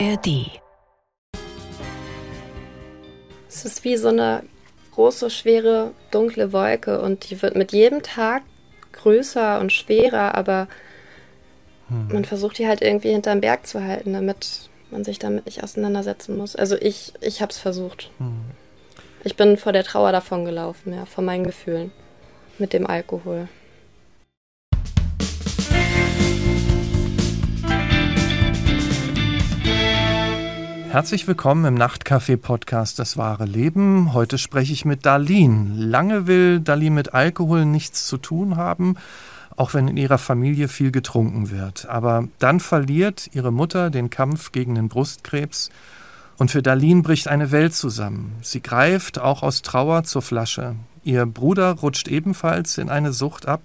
ARD. Es ist wie so eine große, schwere, dunkle Wolke und die wird mit jedem Tag größer und schwerer, aber hm. man versucht die halt irgendwie hinterm Berg zu halten, damit man sich damit nicht auseinandersetzen muss. Also ich, ich habe es versucht. Hm. Ich bin vor der Trauer davon gelaufen, ja, vor meinen Gefühlen mit dem Alkohol. Herzlich willkommen im Nachtcafé-Podcast Das wahre Leben. Heute spreche ich mit Darlene. Lange will Darlene mit Alkohol nichts zu tun haben, auch wenn in ihrer Familie viel getrunken wird. Aber dann verliert ihre Mutter den Kampf gegen den Brustkrebs und für Darlene bricht eine Welt zusammen. Sie greift auch aus Trauer zur Flasche. Ihr Bruder rutscht ebenfalls in eine Sucht ab.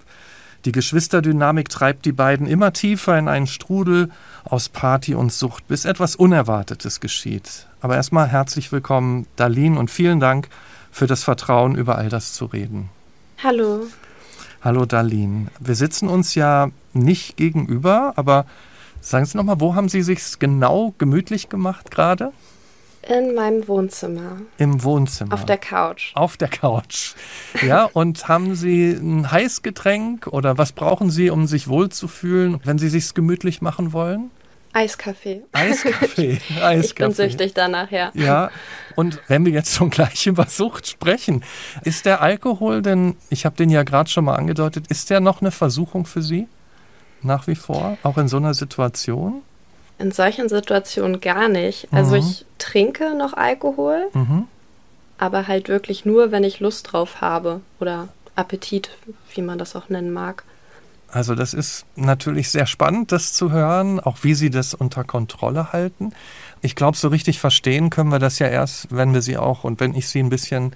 Die Geschwisterdynamik treibt die beiden immer tiefer in einen Strudel aus Party und Sucht, bis etwas Unerwartetes geschieht. Aber erstmal herzlich willkommen, Darlene, und vielen Dank für das Vertrauen, über all das zu reden. Hallo. Hallo, Darlene. Wir sitzen uns ja nicht gegenüber, aber sagen Sie nochmal, wo haben Sie sich genau gemütlich gemacht gerade? In meinem Wohnzimmer. Im Wohnzimmer. Auf der Couch. Auf der Couch. Ja, und haben Sie ein Heißgetränk oder was brauchen Sie, um sich wohlzufühlen, wenn Sie sich gemütlich machen wollen? Eiskaffee. Eiskaffee. Eiskaffee. Ich bin süchtig danach, ja. Ja, und wenn wir jetzt schon gleich über Sucht sprechen, ist der Alkohol denn, ich habe den ja gerade schon mal angedeutet, ist der noch eine Versuchung für Sie? Nach wie vor, auch in so einer Situation? In solchen Situationen gar nicht. Also mhm. ich trinke noch Alkohol, mhm. aber halt wirklich nur, wenn ich Lust drauf habe oder Appetit, wie man das auch nennen mag. Also das ist natürlich sehr spannend, das zu hören, auch wie Sie das unter Kontrolle halten. Ich glaube, so richtig verstehen können wir das ja erst, wenn wir Sie auch und wenn ich Sie ein bisschen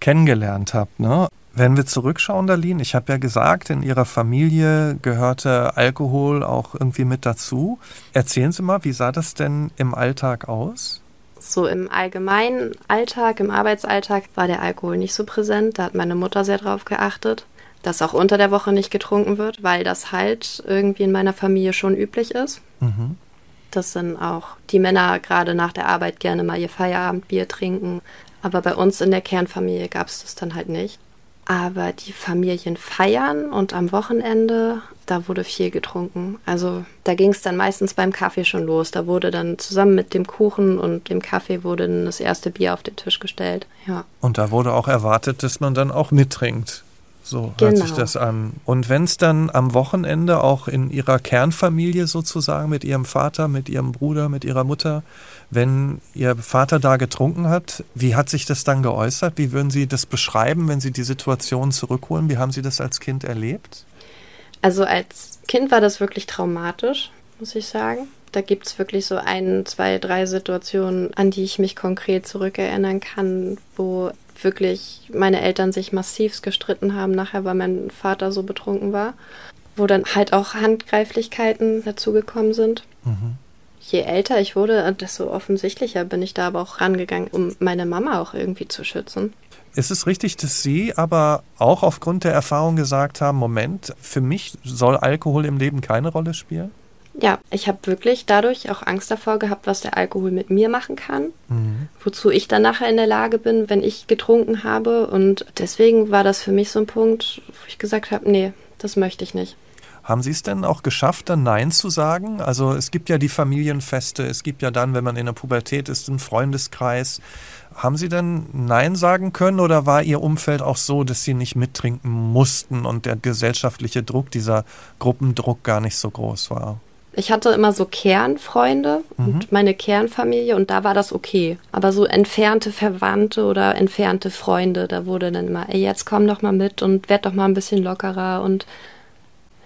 kennengelernt habe. Ne? Wenn wir zurückschauen, Darlene, ich habe ja gesagt, in Ihrer Familie gehörte Alkohol auch irgendwie mit dazu. Erzählen Sie mal, wie sah das denn im Alltag aus? So im allgemeinen Alltag, im Arbeitsalltag war der Alkohol nicht so präsent. Da hat meine Mutter sehr drauf geachtet, dass auch unter der Woche nicht getrunken wird, weil das halt irgendwie in meiner Familie schon üblich ist. Mhm. Dass dann auch die Männer gerade nach der Arbeit gerne mal ihr Feierabendbier trinken. Aber bei uns in der Kernfamilie gab es das dann halt nicht. Aber die Familien feiern und am Wochenende, da wurde viel getrunken. Also da ging es dann meistens beim Kaffee schon los. Da wurde dann zusammen mit dem Kuchen und dem Kaffee wurde dann das erste Bier auf den Tisch gestellt. Ja. Und da wurde auch erwartet, dass man dann auch mittrinkt. So hört genau. sich das an. Und wenn es dann am Wochenende auch in ihrer Kernfamilie sozusagen mit ihrem Vater, mit ihrem Bruder, mit ihrer Mutter, wenn ihr Vater da getrunken hat, wie hat sich das dann geäußert? Wie würden Sie das beschreiben, wenn Sie die Situation zurückholen? Wie haben Sie das als Kind erlebt? Also als Kind war das wirklich traumatisch, muss ich sagen. Da gibt es wirklich so ein, zwei, drei Situationen, an die ich mich konkret zurückerinnern kann, wo wirklich meine Eltern sich massivst gestritten haben, nachher, weil mein Vater so betrunken war, wo dann halt auch Handgreiflichkeiten dazugekommen sind. Mhm. Je älter ich wurde, desto offensichtlicher bin ich da aber auch rangegangen, um meine Mama auch irgendwie zu schützen. Ist es richtig, dass Sie aber auch aufgrund der Erfahrung gesagt haben, Moment, für mich soll Alkohol im Leben keine Rolle spielen? Ja, ich habe wirklich dadurch auch Angst davor gehabt, was der Alkohol mit mir machen kann, mhm. wozu ich dann nachher in der Lage bin, wenn ich getrunken habe. Und deswegen war das für mich so ein Punkt, wo ich gesagt habe, nee, das möchte ich nicht. Haben Sie es denn auch geschafft, dann Nein zu sagen? Also es gibt ja die Familienfeste, es gibt ja dann, wenn man in der Pubertät ist, einen Freundeskreis. Haben Sie denn Nein sagen können oder war Ihr Umfeld auch so, dass Sie nicht mittrinken mussten und der gesellschaftliche Druck, dieser Gruppendruck gar nicht so groß war? Ich hatte immer so Kernfreunde mhm. und meine Kernfamilie und da war das okay. Aber so entfernte Verwandte oder entfernte Freunde, da wurde dann immer, ey, jetzt komm doch mal mit und werd doch mal ein bisschen lockerer und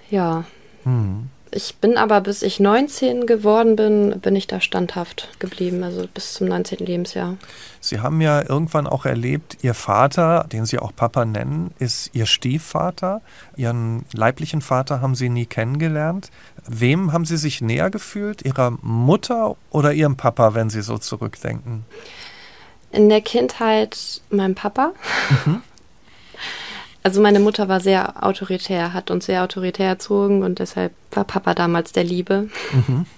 ja. Mhm. Ich bin aber, bis ich 19 geworden bin, bin ich da standhaft geblieben, also bis zum 19. Lebensjahr. Sie haben ja irgendwann auch erlebt, Ihr Vater, den Sie auch Papa nennen, ist Ihr Stiefvater. Ihren leiblichen Vater haben Sie nie kennengelernt. Wem haben Sie sich näher gefühlt? Ihrer Mutter oder Ihrem Papa, wenn Sie so zurückdenken? In der Kindheit mein Papa. Mhm. Also meine Mutter war sehr autoritär, hat uns sehr autoritär erzogen und deshalb war Papa damals der Liebe. Mhm.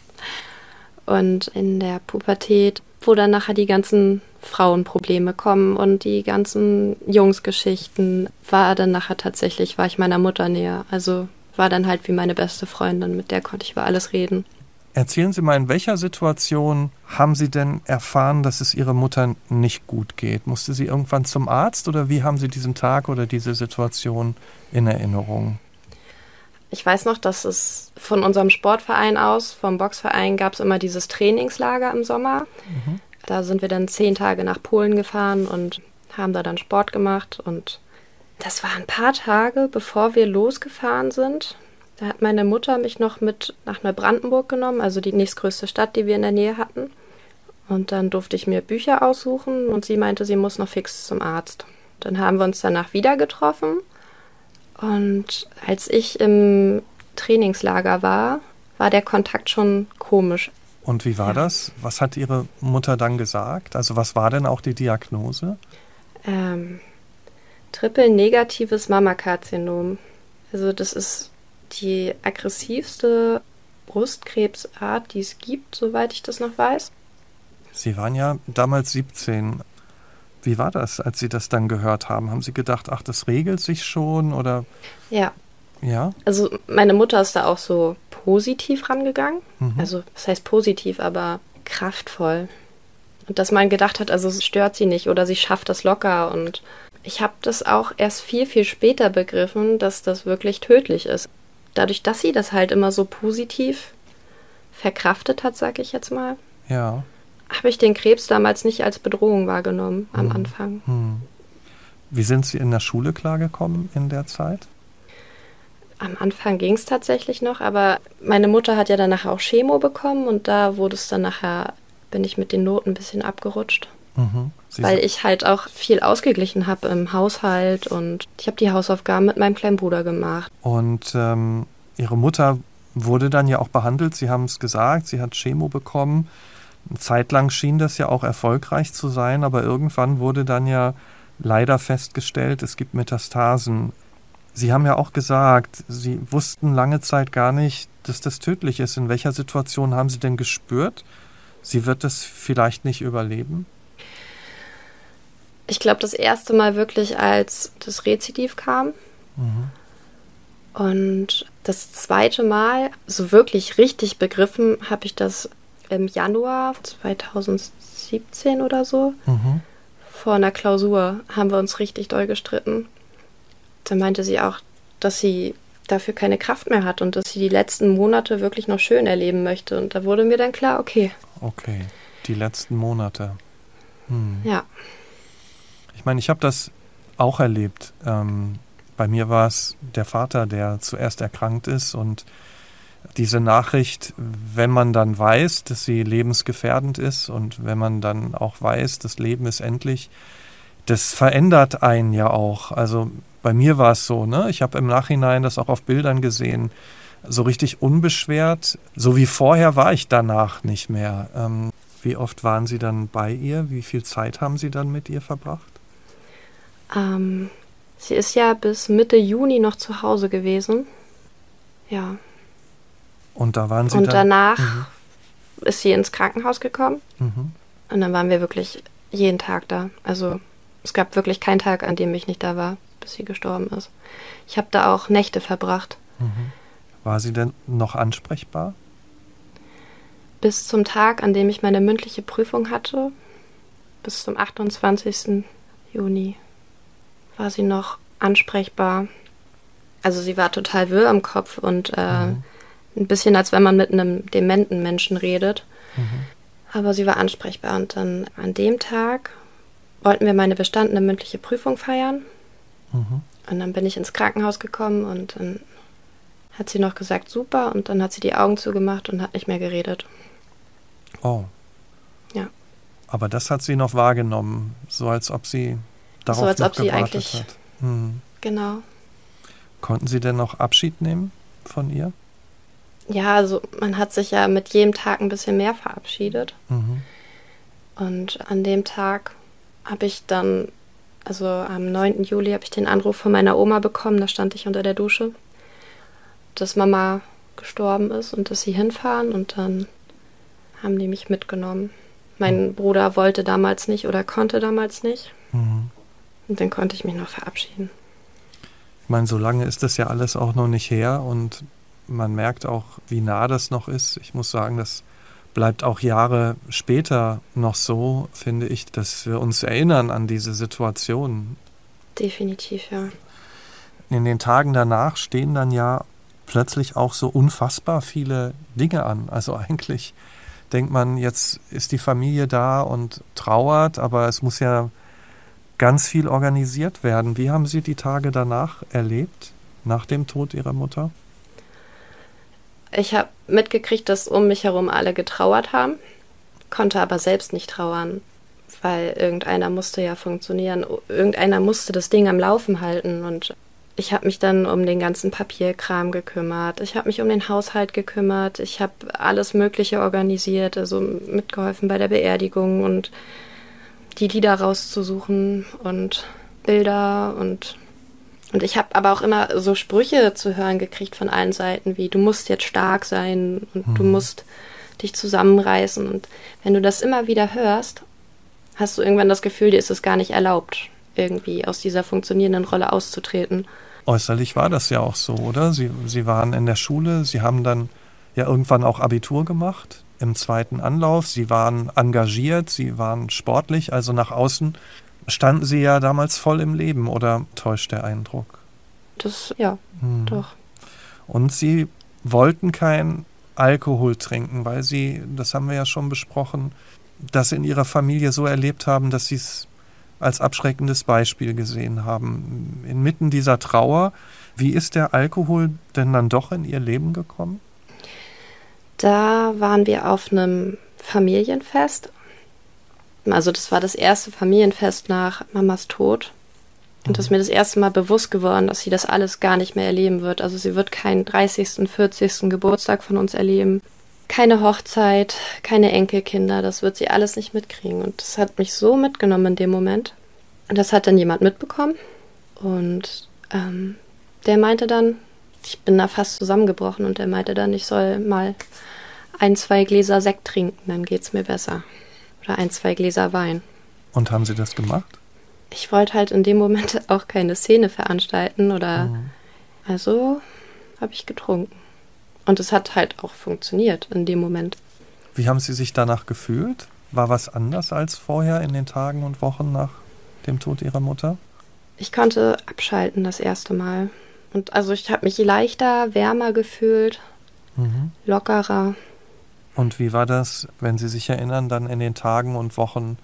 Und in der Pubertät, wo dann nachher die ganzen Frauenprobleme kommen und die ganzen Jungsgeschichten, war dann nachher tatsächlich, war ich meiner Mutter näher. Also war dann halt wie meine beste Freundin, mit der konnte ich über alles reden. Erzählen Sie mal, in welcher Situation haben Sie denn erfahren, dass es Ihrer Mutter nicht gut geht? Musste sie irgendwann zum Arzt oder wie haben Sie diesen Tag oder diese Situation in Erinnerung? Ich weiß noch, dass es von unserem Sportverein aus, vom Boxverein, gab es immer dieses Trainingslager im Sommer. Mhm. Da sind wir dann zehn Tage nach Polen gefahren und haben da dann Sport gemacht. Und das war ein paar Tage, bevor wir losgefahren sind. Da hat meine Mutter mich noch mit nach Neubrandenburg genommen, also die nächstgrößte Stadt, die wir in der Nähe hatten. Und dann durfte ich mir Bücher aussuchen und sie meinte, sie muss noch fix zum Arzt. Dann haben wir uns danach wieder getroffen. Und als ich im Trainingslager war, war der Kontakt schon komisch. Und wie war das? Was hat Ihre Mutter dann gesagt? Also was war denn auch die Diagnose? Ähm, Triple-negatives Mammakarzinom. Also das ist die aggressivste Brustkrebsart, die es gibt, soweit ich das noch weiß. Sie waren ja damals 17. Wie war das, als Sie das dann gehört haben? Haben Sie gedacht, ach, das regelt sich schon oder? Ja. Ja. Also meine Mutter ist da auch so positiv rangegangen. Mhm. Also das heißt positiv, aber kraftvoll. Und dass man gedacht hat, also es stört sie nicht oder sie schafft das locker. Und ich habe das auch erst viel, viel später begriffen, dass das wirklich tödlich ist dadurch, dass sie das halt immer so positiv verkraftet hat, sag ich jetzt mal, ja. habe ich den Krebs damals nicht als Bedrohung wahrgenommen am hm. Anfang. Hm. Wie sind Sie in der Schule klargekommen in der Zeit? Am Anfang ging es tatsächlich noch, aber meine Mutter hat ja danach auch Chemo bekommen und da wurde es dann nachher, bin ich mit den Noten ein bisschen abgerutscht. Mhm. Weil ich halt auch viel ausgeglichen habe im Haushalt und ich habe die Hausaufgaben mit meinem kleinen Bruder gemacht. Und ähm, Ihre Mutter wurde dann ja auch behandelt, Sie haben es gesagt, sie hat Chemo bekommen. Eine Zeit lang schien das ja auch erfolgreich zu sein, aber irgendwann wurde dann ja leider festgestellt, es gibt Metastasen. Sie haben ja auch gesagt, Sie wussten lange Zeit gar nicht, dass das tödlich ist. In welcher Situation haben Sie denn gespürt, sie wird es vielleicht nicht überleben? Ich glaube, das erste Mal wirklich, als das Rezidiv kam. Mhm. Und das zweite Mal, so wirklich richtig begriffen, habe ich das im Januar 2017 oder so. Mhm. Vor einer Klausur haben wir uns richtig doll gestritten. Da meinte sie auch, dass sie dafür keine Kraft mehr hat und dass sie die letzten Monate wirklich noch schön erleben möchte. Und da wurde mir dann klar, okay. Okay, die letzten Monate. Hm. Ja. Ich meine, ich habe das auch erlebt. Ähm, bei mir war es der Vater, der zuerst erkrankt ist und diese Nachricht, wenn man dann weiß, dass sie lebensgefährdend ist und wenn man dann auch weiß, das Leben ist endlich, das verändert einen ja auch. Also bei mir war es so, ne? Ich habe im Nachhinein das auch auf Bildern gesehen, so richtig unbeschwert. So wie vorher war ich danach nicht mehr. Ähm, wie oft waren Sie dann bei ihr? Wie viel Zeit haben Sie dann mit ihr verbracht? Ähm, sie ist ja bis Mitte Juni noch zu Hause gewesen. Ja. Und da waren Sie Und dann, danach mhm. ist sie ins Krankenhaus gekommen. Mhm. Und dann waren wir wirklich jeden Tag da. Also es gab wirklich keinen Tag, an dem ich nicht da war, bis sie gestorben ist. Ich habe da auch Nächte verbracht. Mhm. War sie denn noch ansprechbar? Bis zum Tag, an dem ich meine mündliche Prüfung hatte, bis zum 28. Juni war sie noch ansprechbar. Also sie war total wirr am Kopf und äh, mhm. ein bisschen, als wenn man mit einem dementen Menschen redet. Mhm. Aber sie war ansprechbar. Und dann an dem Tag wollten wir meine bestandene mündliche Prüfung feiern. Mhm. Und dann bin ich ins Krankenhaus gekommen und dann hat sie noch gesagt, super. Und dann hat sie die Augen zugemacht und hat nicht mehr geredet. Oh. Ja. Aber das hat sie noch wahrgenommen, so als ob sie darauf so als ob sie eigentlich hat. Hm. Genau. Konnten Sie denn noch Abschied nehmen von ihr? Ja, also man hat sich ja mit jedem Tag ein bisschen mehr verabschiedet. Mhm. Und an dem Tag habe ich dann, also am 9. Juli, habe ich den Anruf von meiner Oma bekommen, da stand ich unter der Dusche, dass Mama gestorben ist und dass sie hinfahren. Und dann haben die mich mitgenommen. Mein mhm. Bruder wollte damals nicht oder konnte damals nicht. Mhm. Und dann konnte ich mich noch verabschieden. Ich meine, so lange ist das ja alles auch noch nicht her und man merkt auch, wie nah das noch ist. Ich muss sagen, das bleibt auch Jahre später noch so, finde ich, dass wir uns erinnern an diese Situation. Definitiv, ja. In den Tagen danach stehen dann ja plötzlich auch so unfassbar viele Dinge an. Also eigentlich denkt man, jetzt ist die Familie da und trauert, aber es muss ja ganz viel organisiert werden. Wie haben Sie die Tage danach erlebt, nach dem Tod Ihrer Mutter? Ich habe mitgekriegt, dass um mich herum alle getrauert haben, konnte aber selbst nicht trauern, weil irgendeiner musste ja funktionieren, irgendeiner musste das Ding am Laufen halten und ich habe mich dann um den ganzen Papierkram gekümmert. Ich habe mich um den Haushalt gekümmert. Ich habe alles Mögliche organisiert, also mitgeholfen bei der Beerdigung und die Lieder rauszusuchen und Bilder und und ich habe aber auch immer so Sprüche zu hören gekriegt von allen Seiten, wie du musst jetzt stark sein und mhm. du musst dich zusammenreißen. Und wenn du das immer wieder hörst, hast du irgendwann das Gefühl, dir ist es gar nicht erlaubt, irgendwie aus dieser funktionierenden Rolle auszutreten. Äußerlich war das ja auch so, oder? Sie, Sie waren in der Schule, Sie haben dann ja irgendwann auch Abitur gemacht im zweiten Anlauf. Sie waren engagiert, Sie waren sportlich, also nach außen standen Sie ja damals voll im Leben oder täuscht der Eindruck? Das, ja, hm. doch. Und Sie wollten kein Alkohol trinken, weil Sie, das haben wir ja schon besprochen, das in Ihrer Familie so erlebt haben, dass Sie es als abschreckendes Beispiel gesehen haben. Inmitten dieser Trauer, wie ist der Alkohol denn dann doch in Ihr Leben gekommen? Da waren wir auf einem Familienfest also das war das erste Familienfest nach Mamas Tod. Und das ist mir das erste Mal bewusst geworden, dass sie das alles gar nicht mehr erleben wird. Also sie wird keinen 30., 40. Geburtstag von uns erleben. Keine Hochzeit, keine Enkelkinder, das wird sie alles nicht mitkriegen. Und das hat mich so mitgenommen in dem Moment. Und das hat dann jemand mitbekommen. Und ähm, der meinte dann, ich bin da fast zusammengebrochen und der meinte dann, ich soll mal ein, zwei Gläser Sekt trinken, dann geht's mir besser. Oder ein, zwei Gläser Wein. Und haben Sie das gemacht? Ich wollte halt in dem Moment auch keine Szene veranstalten oder mhm. also habe ich getrunken. Und es hat halt auch funktioniert in dem Moment. Wie haben Sie sich danach gefühlt? War was anders als vorher in den Tagen und Wochen nach dem Tod Ihrer Mutter? Ich konnte abschalten das erste Mal. Und also ich habe mich leichter, wärmer gefühlt, mhm. lockerer. Und wie war das, wenn Sie sich erinnern, dann in den Tagen und Wochen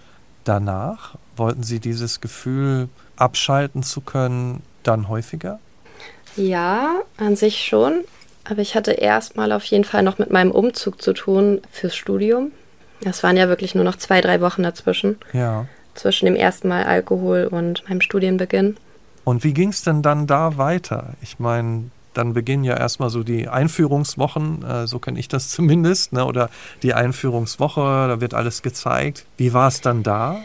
danach? Wollten Sie dieses Gefühl abschalten zu können dann häufiger? Ja, an sich schon. Aber ich hatte erstmal auf jeden Fall noch mit meinem Umzug zu tun fürs Studium. Das waren ja wirklich nur noch zwei, drei Wochen dazwischen. Ja. Zwischen dem ersten Mal Alkohol und meinem Studienbeginn. Und wie ging es denn dann da weiter? Ich meine, dann beginnen ja erstmal so die Einführungswochen, äh, so kenne ich das zumindest, ne? oder die Einführungswoche, da wird alles gezeigt. Wie war es dann da?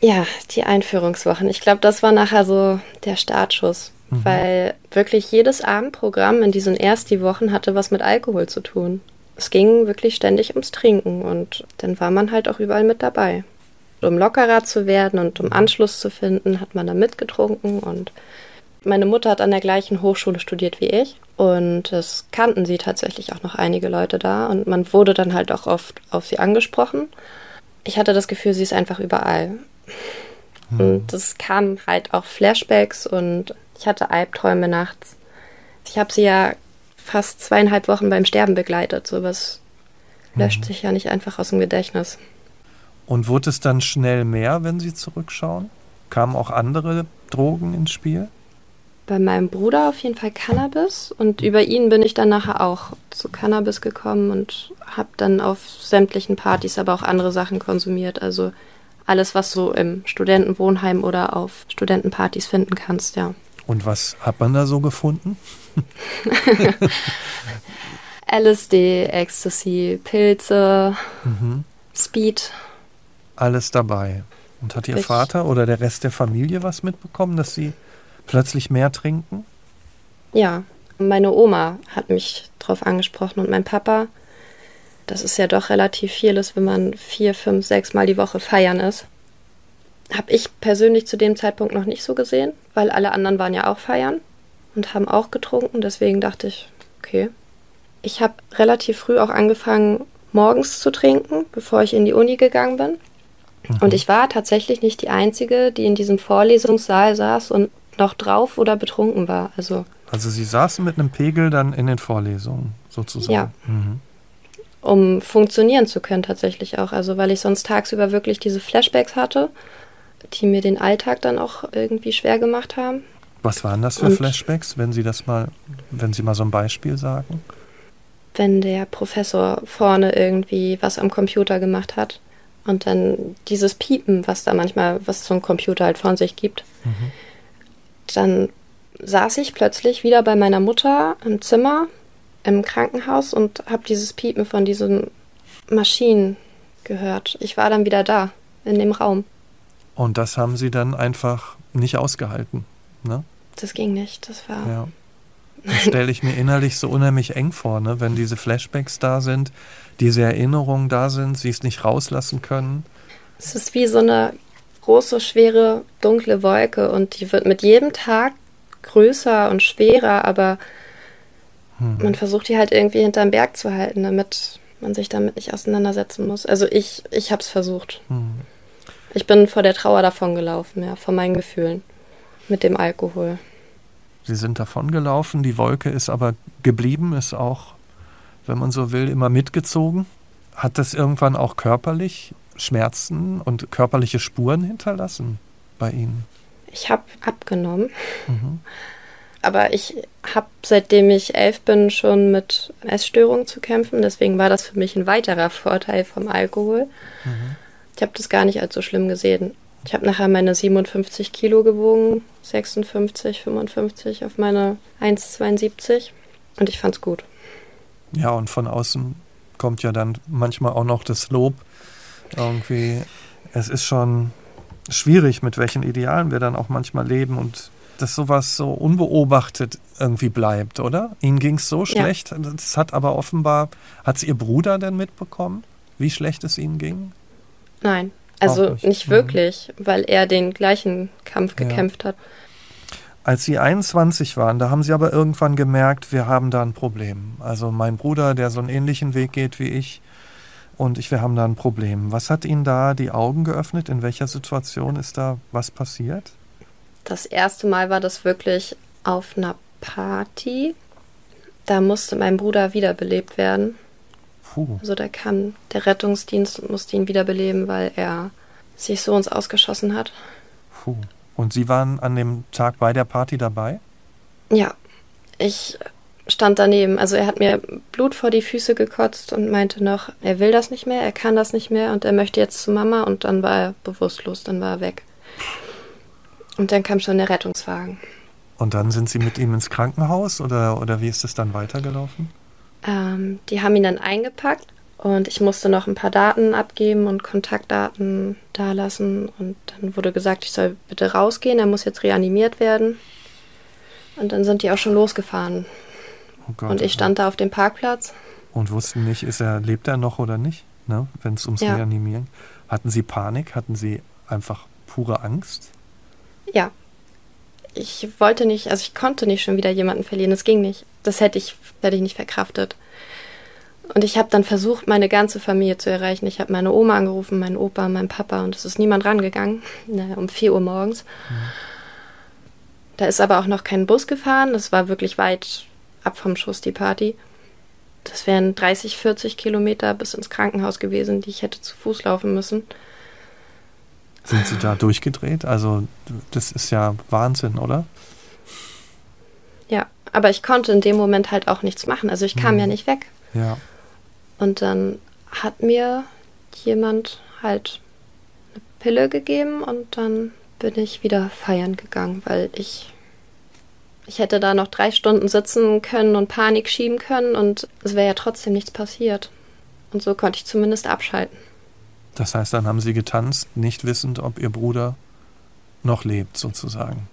Ja, die Einführungswochen. Ich glaube, das war nachher so der Startschuss, mhm. weil wirklich jedes Abendprogramm in diesen ersten Wochen hatte was mit Alkohol zu tun. Es ging wirklich ständig ums Trinken und dann war man halt auch überall mit dabei. Um lockerer zu werden und um Anschluss zu finden, hat man da mitgetrunken und meine Mutter hat an der gleichen Hochschule studiert wie ich und es kannten sie tatsächlich auch noch einige Leute da und man wurde dann halt auch oft auf sie angesprochen. Ich hatte das Gefühl, sie ist einfach überall. Hm. Und es kamen halt auch Flashbacks und ich hatte Albträume nachts. Ich habe sie ja fast zweieinhalb Wochen beim Sterben begleitet. Sowas löscht hm. sich ja nicht einfach aus dem Gedächtnis. Und wurde es dann schnell mehr, wenn Sie zurückschauen? Kamen auch andere Drogen ins Spiel? bei meinem Bruder auf jeden Fall Cannabis und über ihn bin ich dann nachher auch zu Cannabis gekommen und habe dann auf sämtlichen Partys aber auch andere Sachen konsumiert. Also alles, was du im Studentenwohnheim oder auf Studentenpartys finden kannst, ja. Und was hat man da so gefunden? LSD, Ecstasy, Pilze, mhm. Speed. Alles dabei. Und hat Ihr ich Vater oder der Rest der Familie was mitbekommen, dass Sie plötzlich mehr trinken? Ja, meine Oma hat mich darauf angesprochen und mein Papa. das ist ja doch relativ viel ist, wenn man vier, fünf, sechs Mal die Woche feiern ist. Habe ich persönlich zu dem Zeitpunkt noch nicht so gesehen, weil alle anderen waren ja auch feiern und haben auch getrunken. Deswegen dachte ich, okay. Ich habe relativ früh auch angefangen, morgens zu trinken, bevor ich in die Uni gegangen bin. Mhm. Und ich war tatsächlich nicht die Einzige, die in diesem Vorlesungssaal saß und noch drauf oder betrunken war. Also, also Sie saßen mit einem Pegel dann in den Vorlesungen sozusagen. Ja. Mhm. Um funktionieren zu können tatsächlich auch. Also weil ich sonst tagsüber wirklich diese Flashbacks hatte, die mir den Alltag dann auch irgendwie schwer gemacht haben. Was waren das für und Flashbacks, wenn Sie das mal, wenn Sie mal so ein Beispiel sagen? Wenn der Professor vorne irgendwie was am Computer gemacht hat und dann dieses Piepen, was da manchmal, was so ein Computer halt von sich gibt, mhm. dann saß ich plötzlich wieder bei meiner Mutter im Zimmer im Krankenhaus und habe dieses Piepen von diesen Maschinen gehört. Ich war dann wieder da, in dem Raum. Und das haben Sie dann einfach nicht ausgehalten, ne? Das ging nicht, das war. Ja. Das stelle ich mir innerlich so unheimlich eng vor, ne? wenn diese Flashbacks da sind, diese Erinnerungen da sind, sie es nicht rauslassen können. Es ist wie so eine große, schwere, dunkle Wolke und die wird mit jedem Tag größer und schwerer, aber hm. man versucht die halt irgendwie hinterm Berg zu halten, damit man sich damit nicht auseinandersetzen muss. Also ich, ich habe es versucht. Hm. Ich bin vor der Trauer davongelaufen, ja, vor meinen Gefühlen mit dem Alkohol. Sie sind davongelaufen, die Wolke ist aber geblieben, ist auch, wenn man so will, immer mitgezogen. Hat das irgendwann auch körperlich Schmerzen und körperliche Spuren hinterlassen bei Ihnen? Ich habe abgenommen. Mhm. Aber ich habe seitdem ich elf bin schon mit Essstörungen zu kämpfen. Deswegen war das für mich ein weiterer Vorteil vom Alkohol. Mhm. Ich habe das gar nicht als so schlimm gesehen. Ich habe nachher meine 57 Kilo gewogen, 56, 55 auf meine 1,72 und ich fand's gut. Ja, und von außen kommt ja dann manchmal auch noch das Lob. Irgendwie, es ist schon schwierig, mit welchen Idealen wir dann auch manchmal leben und dass sowas so unbeobachtet irgendwie bleibt, oder? Ihnen ging es so schlecht. Ja. Das hat aber offenbar, hat es Ihr Bruder denn mitbekommen, wie schlecht es Ihnen ging? Nein, also nicht. nicht. Wirklich, mhm. weil er den gleichen Kampf gekämpft ja. hat. Als Sie 21 waren, da haben Sie aber irgendwann gemerkt, wir haben da ein Problem. Also mein Bruder, der so einen ähnlichen Weg geht wie ich, und ich, wir haben da ein Problem. Was hat Ihnen da die Augen geöffnet? In welcher Situation ist da was passiert? Das erste Mal war das wirklich auf einer Party. Da musste mein Bruder wiederbelebt werden. Puh. Also da kam der Rettungsdienst und musste ihn wiederbeleben, weil er sich so uns ausgeschossen hat. Puh. Und Sie waren an dem Tag bei der Party dabei? Ja, ich stand daneben. Also er hat mir Blut vor die Füße gekotzt und meinte noch, er will das nicht mehr, er kann das nicht mehr und er möchte jetzt zu Mama und dann war er bewusstlos, dann war er weg. Und dann kam schon der Rettungswagen. Und dann sind Sie mit ihm ins Krankenhaus oder, oder wie ist es dann weitergelaufen? Ähm, die haben ihn dann eingepackt und ich musste noch ein paar Daten abgeben und Kontaktdaten dalassen. Und dann wurde gesagt, ich soll bitte rausgehen, er muss jetzt reanimiert werden. Und dann sind die auch schon losgefahren. Oh Gott, und ich stand da auf dem Parkplatz. Und wussten nicht, ist er, lebt er noch oder nicht, ne? wenn es ums ja. Reanimieren Hatten Sie Panik? Hatten Sie einfach pure Angst? Ja, ich wollte nicht, also ich konnte nicht schon wieder jemanden verlieren. Das ging nicht. Das hätte ich, hätte ich nicht verkraftet. Und ich habe dann versucht, meine ganze Familie zu erreichen. Ich habe meine Oma angerufen, meinen Opa, meinen Papa und es ist niemand rangegangen. Ne, um 4 Uhr morgens. Mhm. Da ist aber auch noch kein Bus gefahren. Das war wirklich weit ab vom Schuss, die Party. Das wären 30, 40 Kilometer bis ins Krankenhaus gewesen, die ich hätte zu Fuß laufen müssen. Sind Sie da durchgedreht? Also das ist ja Wahnsinn, oder? Ja, aber ich konnte in dem Moment halt auch nichts machen. Also ich kam hm. ja nicht weg. Ja. Und dann hat mir jemand halt eine Pille gegeben und dann bin ich wieder feiern gegangen, weil ich ich hätte da noch drei Stunden sitzen können und Panik schieben können und es wäre ja trotzdem nichts passiert. Und so konnte ich zumindest abschalten. Das heißt, dann haben sie getanzt, nicht wissend, ob ihr Bruder noch lebt, sozusagen.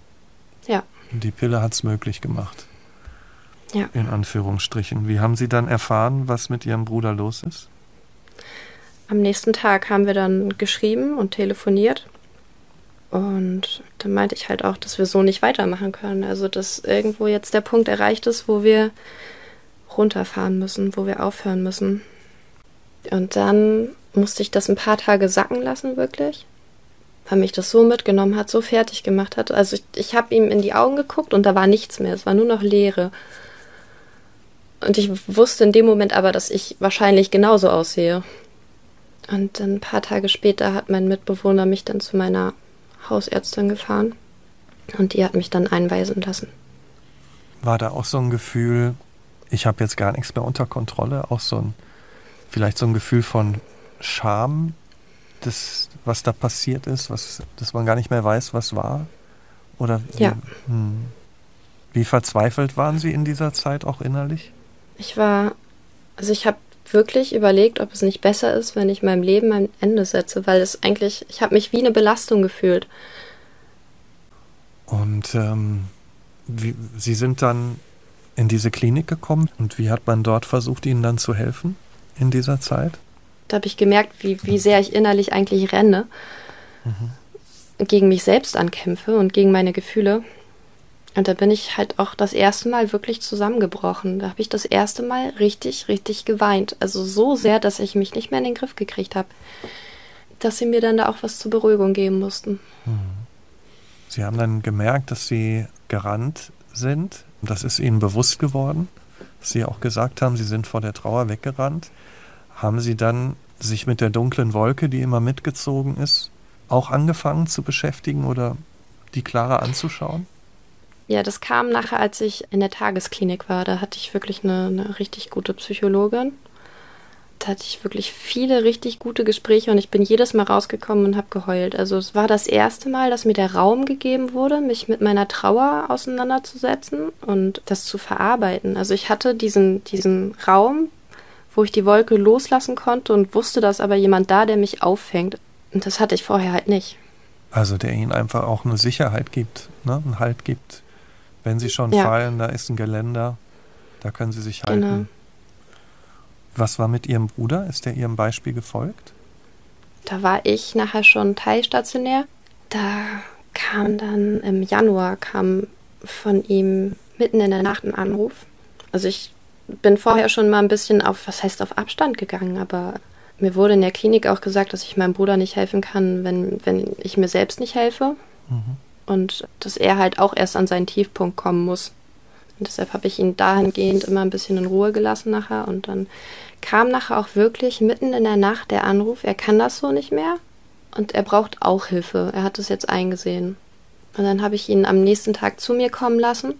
Ja. Und die Pille hat es möglich gemacht. Ja. In Anführungsstrichen. Wie haben Sie dann erfahren, was mit Ihrem Bruder los ist? am nächsten Tag haben wir dann geschrieben und telefoniert. Und dann meinte ich halt auch, dass wir so nicht weitermachen können. Also, dass irgendwo jetzt der Punkt erreicht ist, wo wir runterfahren müssen, wo wir aufhören müssen. Und dann musste ich das ein paar Tage sacken lassen, wirklich. Weil mich das so mitgenommen hat, so fertig gemacht hat. Also ich, ich habe ihm in die Augen geguckt und da war nichts mehr. Es war nur noch Leere. Und ich wusste in dem Moment aber, dass ich wahrscheinlich genauso aussehe. Und dann ein paar Tage später hat mein Mitbewohner mich dann zu meiner Hausärztin gefahren und die hat mich dann einweisen lassen. War da auch so ein Gefühl, ich habe jetzt gar nichts mehr unter Kontrolle, auch so ein, vielleicht so ein Gefühl von Scham, das, was da passiert ist, was, dass man gar nicht mehr weiß, was war? Oder ja. Hm, wie verzweifelt waren Sie in dieser Zeit auch innerlich? Ich war, also ich habe wirklich überlegt, ob es nicht besser ist, wenn ich meinem Leben ein Ende setze, weil es eigentlich, ich habe mich wie eine Belastung gefühlt. Und ähm, wie, Sie sind dann in diese Klinik gekommen und wie hat man dort versucht, Ihnen dann zu helfen in dieser Zeit? Da habe ich gemerkt, wie, wie sehr ich innerlich eigentlich renne, mhm. gegen mich selbst ankämpfe und gegen meine Gefühle. Und da bin ich halt auch das erste Mal wirklich zusammengebrochen. Da habe ich das erste Mal richtig, richtig geweint. Also so sehr, dass ich mich nicht mehr in den Griff gekriegt habe. Dass sie mir dann da auch was zur Beruhigung geben mussten. Hm. Sie haben dann gemerkt, dass Sie gerannt sind. Das ist Ihnen bewusst geworden. Dass Sie auch gesagt haben, Sie sind vor der Trauer weggerannt. Haben Sie dann sich mit der dunklen Wolke, die immer mitgezogen ist, auch angefangen zu beschäftigen oder die klarer anzuschauen? Ja, das kam nachher, als ich in der Tagesklinik war. Da hatte ich wirklich eine, eine richtig gute Psychologin. Da hatte ich wirklich viele richtig gute Gespräche und ich bin jedes Mal rausgekommen und habe geheult. Also es war das erste Mal, dass mir der Raum gegeben wurde, mich mit meiner Trauer auseinanderzusetzen und das zu verarbeiten. Also ich hatte diesen, diesen Raum, wo ich die Wolke loslassen konnte und wusste, dass aber jemand da, der mich auffängt. Und das hatte ich vorher halt nicht. Also der ihnen einfach auch eine Sicherheit gibt, ne? einen Halt gibt. Wenn sie schon ja. fallen, da ist ein Geländer, da können sie sich halten. Genau. Was war mit Ihrem Bruder? Ist er Ihrem Beispiel gefolgt? Da war ich nachher schon teilstationär. Da kam dann im Januar kam von ihm mitten in der Nacht ein Anruf. Also ich bin vorher schon mal ein bisschen auf, was heißt auf Abstand gegangen, aber mir wurde in der Klinik auch gesagt, dass ich meinem Bruder nicht helfen kann, wenn, wenn ich mir selbst nicht helfe. Mhm und dass er halt auch erst an seinen Tiefpunkt kommen muss. Und deshalb habe ich ihn dahingehend immer ein bisschen in Ruhe gelassen nachher und dann kam nachher auch wirklich mitten in der Nacht der Anruf, er kann das so nicht mehr und er braucht auch Hilfe. Er hat es jetzt eingesehen. Und dann habe ich ihn am nächsten Tag zu mir kommen lassen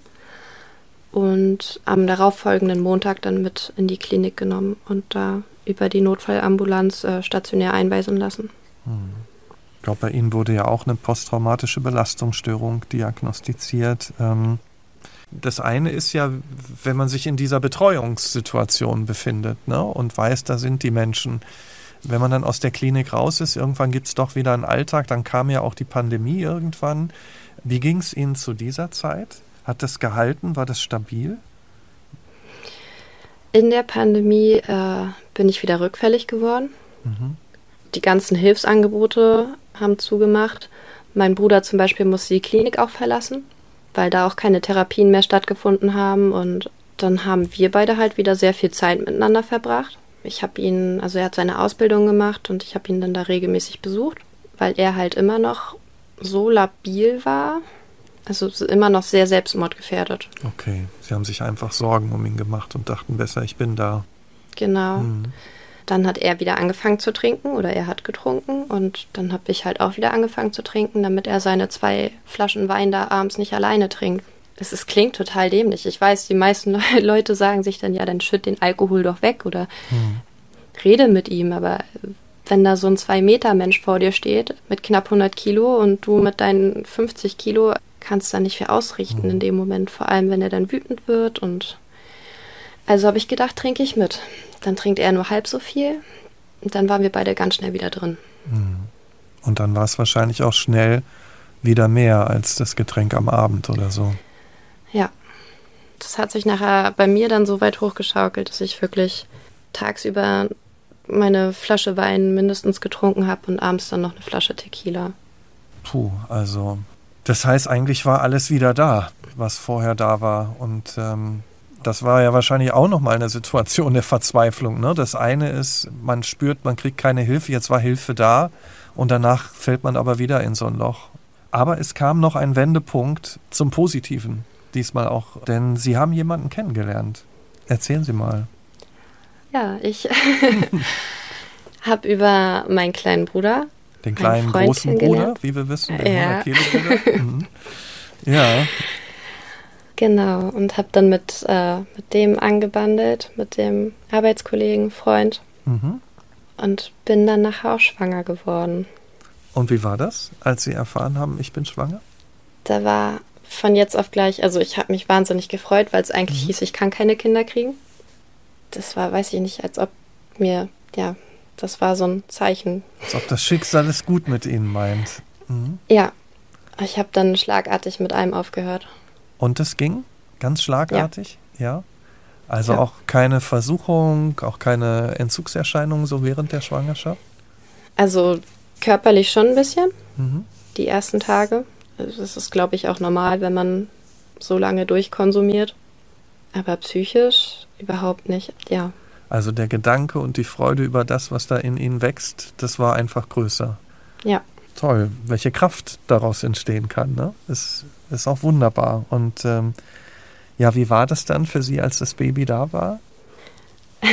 und am darauffolgenden Montag dann mit in die Klinik genommen und da über die Notfallambulanz äh, stationär einweisen lassen. Hm glaube, bei Ihnen wurde ja auch eine posttraumatische Belastungsstörung diagnostiziert. Ähm, das eine ist ja, wenn man sich in dieser Betreuungssituation befindet ne, und weiß, da sind die Menschen. Wenn man dann aus der Klinik raus ist, irgendwann gibt es doch wieder einen Alltag, dann kam ja auch die Pandemie irgendwann. Wie ging es Ihnen zu dieser Zeit? Hat das gehalten? War das stabil? In der Pandemie äh, bin ich wieder rückfällig geworden. Mhm. Die ganzen Hilfsangebote haben zugemacht. Mein Bruder zum Beispiel musste die Klinik auch verlassen, weil da auch keine Therapien mehr stattgefunden haben. Und dann haben wir beide halt wieder sehr viel Zeit miteinander verbracht. Ich habe ihn, also er hat seine Ausbildung gemacht und ich habe ihn dann da regelmäßig besucht, weil er halt immer noch so labil war, also immer noch sehr selbstmordgefährdet. Okay, Sie haben sich einfach Sorgen um ihn gemacht und dachten besser, ich bin da. Genau. Mhm. Dann hat er wieder angefangen zu trinken oder er hat getrunken und dann habe ich halt auch wieder angefangen zu trinken, damit er seine zwei Flaschen Wein da abends nicht alleine trinkt. Es, es klingt total dämlich. Ich weiß, die meisten Leute sagen sich dann, ja, dann schütt den Alkohol doch weg oder hm. rede mit ihm, aber wenn da so ein Zwei-Meter-Mensch vor dir steht mit knapp 100 Kilo und du mit deinen 50 Kilo kannst da nicht viel ausrichten hm. in dem Moment, vor allem wenn er dann wütend wird und also habe ich gedacht, trinke ich mit. Dann trinkt er nur halb so viel. Und dann waren wir beide ganz schnell wieder drin. Hm. Und dann war es wahrscheinlich auch schnell wieder mehr als das Getränk am Abend oder so. Ja. Das hat sich nachher bei mir dann so weit hochgeschaukelt, dass ich wirklich tagsüber meine Flasche Wein mindestens getrunken habe und abends dann noch eine Flasche Tequila. Puh, also das heißt, eigentlich war alles wieder da, was vorher da war. Und ähm, das war ja wahrscheinlich auch nochmal eine Situation der Verzweiflung. Ne? Das eine ist, man spürt, man kriegt keine Hilfe, jetzt war Hilfe da und danach fällt man aber wieder in so ein Loch. Aber es kam noch ein Wendepunkt zum Positiven, diesmal auch, denn Sie haben jemanden kennengelernt. Erzählen Sie mal. Ja, ich habe über meinen kleinen Bruder. Den kleinen großen Bruder, wie wir wissen, den ja. mhm. Ja. Genau, und habe dann mit, äh, mit dem angebandelt, mit dem Arbeitskollegen, Freund. Mhm. Und bin dann nachher auch schwanger geworden. Und wie war das, als Sie erfahren haben, ich bin schwanger? Da war von jetzt auf gleich, also ich habe mich wahnsinnig gefreut, weil es eigentlich mhm. hieß, ich kann keine Kinder kriegen. Das war, weiß ich nicht, als ob mir, ja, das war so ein Zeichen. Als ob das Schicksal es gut mit Ihnen meint. Mhm. Ja, ich habe dann schlagartig mit einem aufgehört. Und es ging ganz schlagartig, ja. ja. Also ja. auch keine Versuchung, auch keine Entzugserscheinungen so während der Schwangerschaft? Also körperlich schon ein bisschen, mhm. die ersten Tage. Also das ist, glaube ich, auch normal, wenn man so lange durchkonsumiert. Aber psychisch überhaupt nicht, ja. Also der Gedanke und die Freude über das, was da in ihnen wächst, das war einfach größer. Ja. Toll, welche Kraft daraus entstehen kann, ne? Ist, ist auch wunderbar. Und ähm, ja, wie war das dann für Sie, als das Baby da war?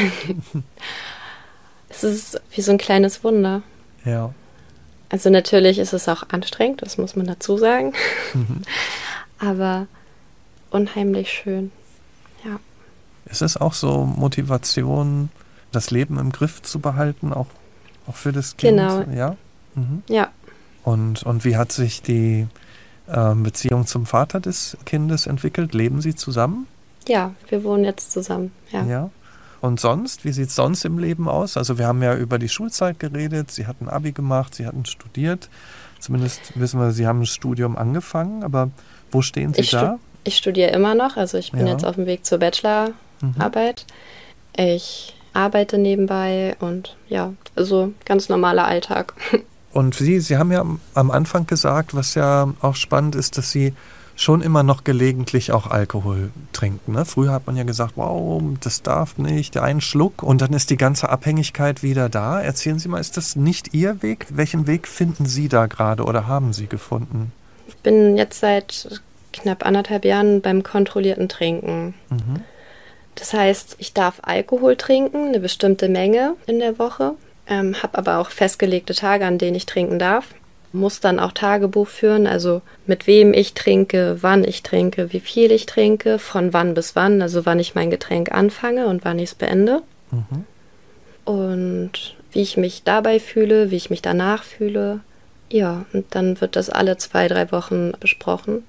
es ist wie so ein kleines Wunder. Ja. Also natürlich ist es auch anstrengend, das muss man dazu sagen. Mhm. Aber unheimlich schön. Ja. Ist es auch so Motivation, das Leben im Griff zu behalten, auch, auch für das Kind? Genau. Ja. Mhm. Ja. Und, und wie hat sich die äh, Beziehung zum Vater des Kindes entwickelt? Leben Sie zusammen? Ja, wir wohnen jetzt zusammen. Ja. ja. Und sonst, wie sieht es sonst im Leben aus? Also wir haben ja über die Schulzeit geredet, Sie hatten Abi gemacht, Sie hatten studiert. Zumindest wissen wir, Sie haben ein Studium angefangen, aber wo stehen Sie ich da? ich studiere immer noch, also ich bin ja. jetzt auf dem Weg zur Bachelorarbeit. Mhm. Ich arbeite nebenbei und ja, also ganz normaler Alltag. Und Sie, Sie haben ja am Anfang gesagt, was ja auch spannend ist, dass Sie schon immer noch gelegentlich auch Alkohol trinken. Ne? Früher hat man ja gesagt, wow, das darf nicht, der einen Schluck und dann ist die ganze Abhängigkeit wieder da. Erzählen Sie mal, ist das nicht Ihr Weg? Welchen Weg finden Sie da gerade oder haben Sie gefunden? Ich bin jetzt seit knapp anderthalb Jahren beim kontrollierten Trinken. Mhm. Das heißt, ich darf Alkohol trinken, eine bestimmte Menge in der Woche, ähm, habe aber auch festgelegte Tage, an denen ich trinken darf muss dann auch Tagebuch führen, also mit wem ich trinke, wann ich trinke, wie viel ich trinke, von wann bis wann, also wann ich mein Getränk anfange und wann ich es beende. Mhm. Und wie ich mich dabei fühle, wie ich mich danach fühle. Ja, und dann wird das alle zwei, drei Wochen besprochen.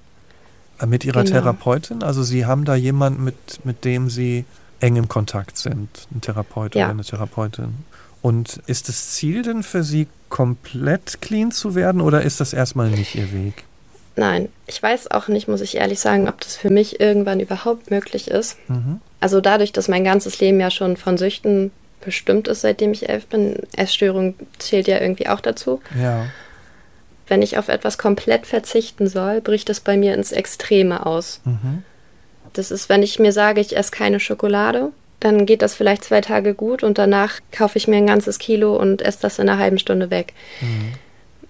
Äh, mit Ihrer genau. Therapeutin? Also Sie haben da jemanden, mit, mit dem Sie eng im Kontakt sind, ein Therapeut ja. oder eine Therapeutin. Und ist das Ziel denn für Sie, komplett clean zu werden oder ist das erstmal nicht Ihr Weg? Nein, ich weiß auch nicht, muss ich ehrlich sagen, ob das für mich irgendwann überhaupt möglich ist. Mhm. Also dadurch, dass mein ganzes Leben ja schon von Süchten bestimmt ist, seitdem ich elf bin, Essstörung zählt ja irgendwie auch dazu. Ja. Wenn ich auf etwas komplett verzichten soll, bricht das bei mir ins Extreme aus. Mhm. Das ist, wenn ich mir sage, ich esse keine Schokolade, dann geht das vielleicht zwei Tage gut und danach kaufe ich mir ein ganzes Kilo und esse das in einer halben Stunde weg. Mhm.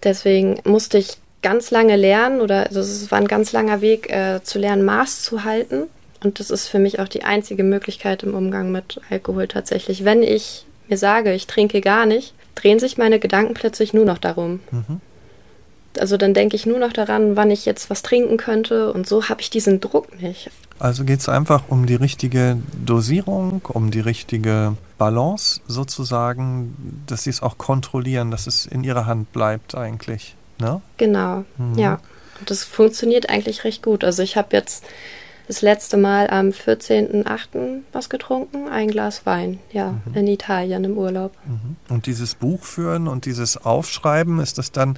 Deswegen musste ich ganz lange lernen oder also es war ein ganz langer Weg äh, zu lernen, Maß zu halten. Und das ist für mich auch die einzige Möglichkeit im Umgang mit Alkohol tatsächlich. Wenn ich mir sage, ich trinke gar nicht, drehen sich meine Gedanken plötzlich nur noch darum. Mhm. Also dann denke ich nur noch daran, wann ich jetzt was trinken könnte und so habe ich diesen Druck nicht. Also geht es einfach um die richtige Dosierung, um die richtige Balance sozusagen, dass sie es auch kontrollieren, dass es in ihrer Hand bleibt eigentlich. Ne? Genau, mhm. ja. Und das funktioniert eigentlich recht gut. Also ich habe jetzt das letzte Mal am 14.08. was getrunken, ein Glas Wein, ja, mhm. in Italien im Urlaub. Mhm. Und dieses Buch führen und dieses Aufschreiben, ist das dann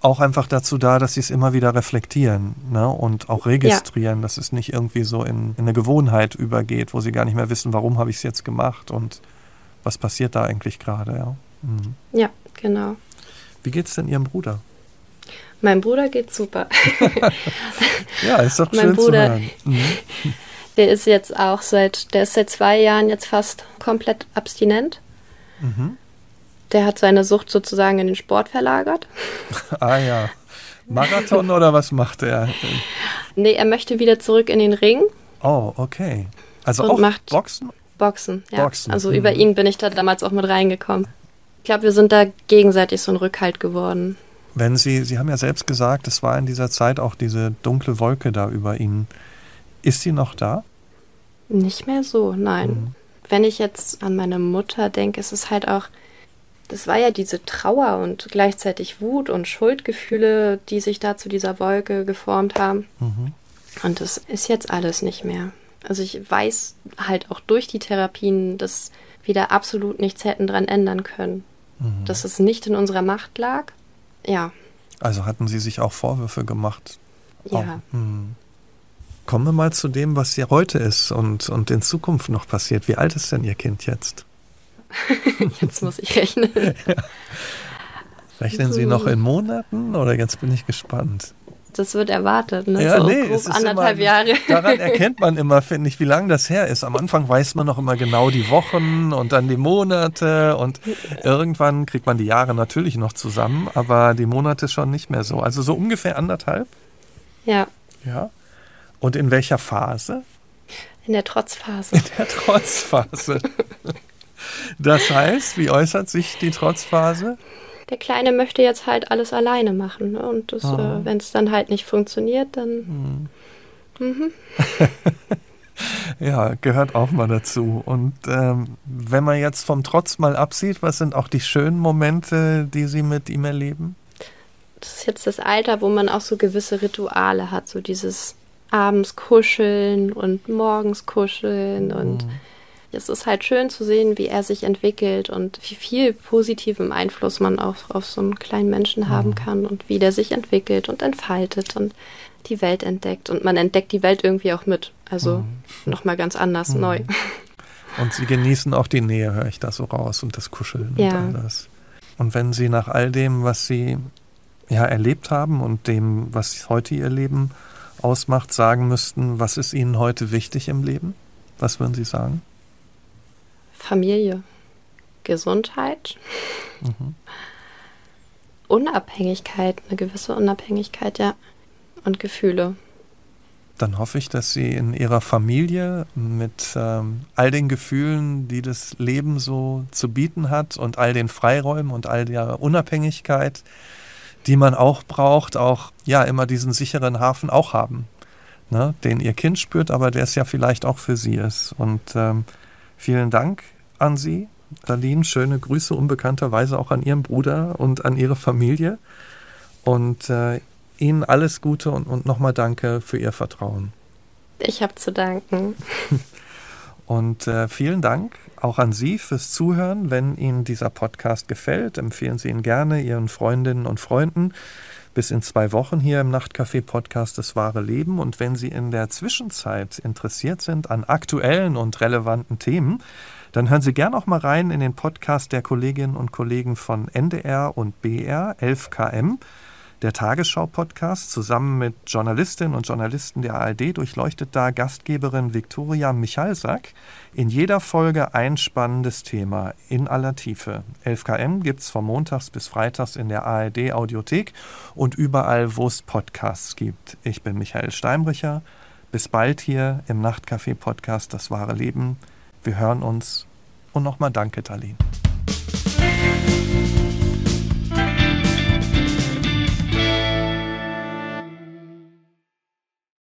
auch einfach dazu da, dass sie es immer wieder reflektieren ne? und auch registrieren, ja. dass es nicht irgendwie so in, in, eine Gewohnheit übergeht, wo sie gar nicht mehr wissen, warum habe ich es jetzt gemacht und was passiert da eigentlich gerade, ja. Mhm. Ja, genau. Wie geht es denn Ihrem Bruder? Mein Bruder geht super. ja, ist doch mein schön Bruder, zu hören. Mhm. Der ist jetzt auch seit, der ist seit zwei Jahren jetzt fast komplett abstinent. Mhm. Der hat seine Sucht sozusagen in den Sport verlagert. ah ja. Marathon oder was macht er? Nee, er möchte wieder zurück in den Ring. Oh, okay. Also auch macht Boxen? Boxen, ja. Boxen. Also mhm. über ihn bin ich da damals auch mit reingekommen. Ich glaube, wir sind da gegenseitig so ein Rückhalt geworden. Wenn Sie, Sie haben ja selbst gesagt, es war in dieser Zeit auch diese dunkle Wolke da über Ihnen. Ist sie noch da? Nicht mehr so, nein. Mhm. Wenn ich jetzt an meine Mutter denke, ist es halt auch, das war ja diese Trauer und gleichzeitig Wut und Schuldgefühle, die sich da zu dieser Wolke geformt haben. Mhm. Und das ist jetzt alles nicht mehr. Also ich weiß halt auch durch die Therapien, dass wir da absolut nichts hätten dran ändern können. Mhm. Dass es nicht in unserer Macht lag. Ja. Also hatten Sie sich auch Vorwürfe gemacht? Ja. Mhm. Kommen wir mal zu dem, was hier heute ist und, und in Zukunft noch passiert. Wie alt ist denn Ihr Kind jetzt? jetzt muss ich rechnen. ja. Rechnen Sie noch in Monaten oder jetzt bin ich gespannt? Das wird erwartet, ne? Ja, so nee, grob anderthalb immer, Jahre. Daran erkennt man immer, finde ich, wie lange das her ist. Am Anfang weiß man noch immer genau die Wochen und dann die Monate und irgendwann kriegt man die Jahre natürlich noch zusammen, aber die Monate schon nicht mehr so. Also so ungefähr anderthalb? Ja. Ja. Und in welcher Phase? In der Trotzphase. In der Trotzphase. Das heißt, wie äußert sich die Trotzphase? Der Kleine möchte jetzt halt alles alleine machen. Ne? Und äh, wenn es dann halt nicht funktioniert, dann. Mhm. Mhm. ja, gehört auch mal dazu. Und ähm, wenn man jetzt vom Trotz mal absieht, was sind auch die schönen Momente, die Sie mit ihm erleben? Das ist jetzt das Alter, wo man auch so gewisse Rituale hat, so dieses abends kuscheln und morgens kuscheln und mhm. Es ist halt schön zu sehen, wie er sich entwickelt und wie viel positiven Einfluss man auch auf so einen kleinen Menschen mhm. haben kann und wie der sich entwickelt und entfaltet und die Welt entdeckt und man entdeckt die Welt irgendwie auch mit. Also mhm. nochmal ganz anders, mhm. neu. Und sie genießen auch die Nähe, höre ich da so raus und das Kuscheln ja. und all das. Und wenn sie nach all dem, was sie ja erlebt haben und dem, was heute ihr Leben ausmacht, sagen müssten, was ist Ihnen heute wichtig im Leben? Was würden Sie sagen? Familie, Gesundheit, mhm. Unabhängigkeit, eine gewisse Unabhängigkeit, ja, und Gefühle. Dann hoffe ich, dass Sie in Ihrer Familie mit ähm, all den Gefühlen, die das Leben so zu bieten hat und all den Freiräumen und all der Unabhängigkeit, die man auch braucht, auch ja immer diesen sicheren Hafen auch haben, ne, den ihr Kind spürt, aber der es ja vielleicht auch für sie ist. Und ähm, vielen Dank an Sie, Darlene. Schöne Grüße unbekannterweise auch an Ihren Bruder und an Ihre Familie. Und äh, Ihnen alles Gute und, und nochmal danke für Ihr Vertrauen. Ich habe zu danken. Und äh, vielen Dank auch an Sie fürs Zuhören. Wenn Ihnen dieser Podcast gefällt, empfehlen Sie ihn gerne Ihren Freundinnen und Freunden. Bis in zwei Wochen hier im Nachtcafé-Podcast Das wahre Leben. Und wenn Sie in der Zwischenzeit interessiert sind an aktuellen und relevanten Themen, dann hören Sie gerne auch mal rein in den Podcast der Kolleginnen und Kollegen von NDR und BR 11KM. Der Tagesschau-Podcast zusammen mit Journalistinnen und Journalisten der ARD durchleuchtet da Gastgeberin Viktoria Michalsack in jeder Folge ein spannendes Thema in aller Tiefe. 11KM gibt es von montags bis freitags in der ARD Audiothek und überall, wo es Podcasts gibt. Ich bin Michael Steinbrecher. Bis bald hier im Nachtcafé-Podcast Das wahre Leben. Wir hören uns und nochmal danke, Darlene.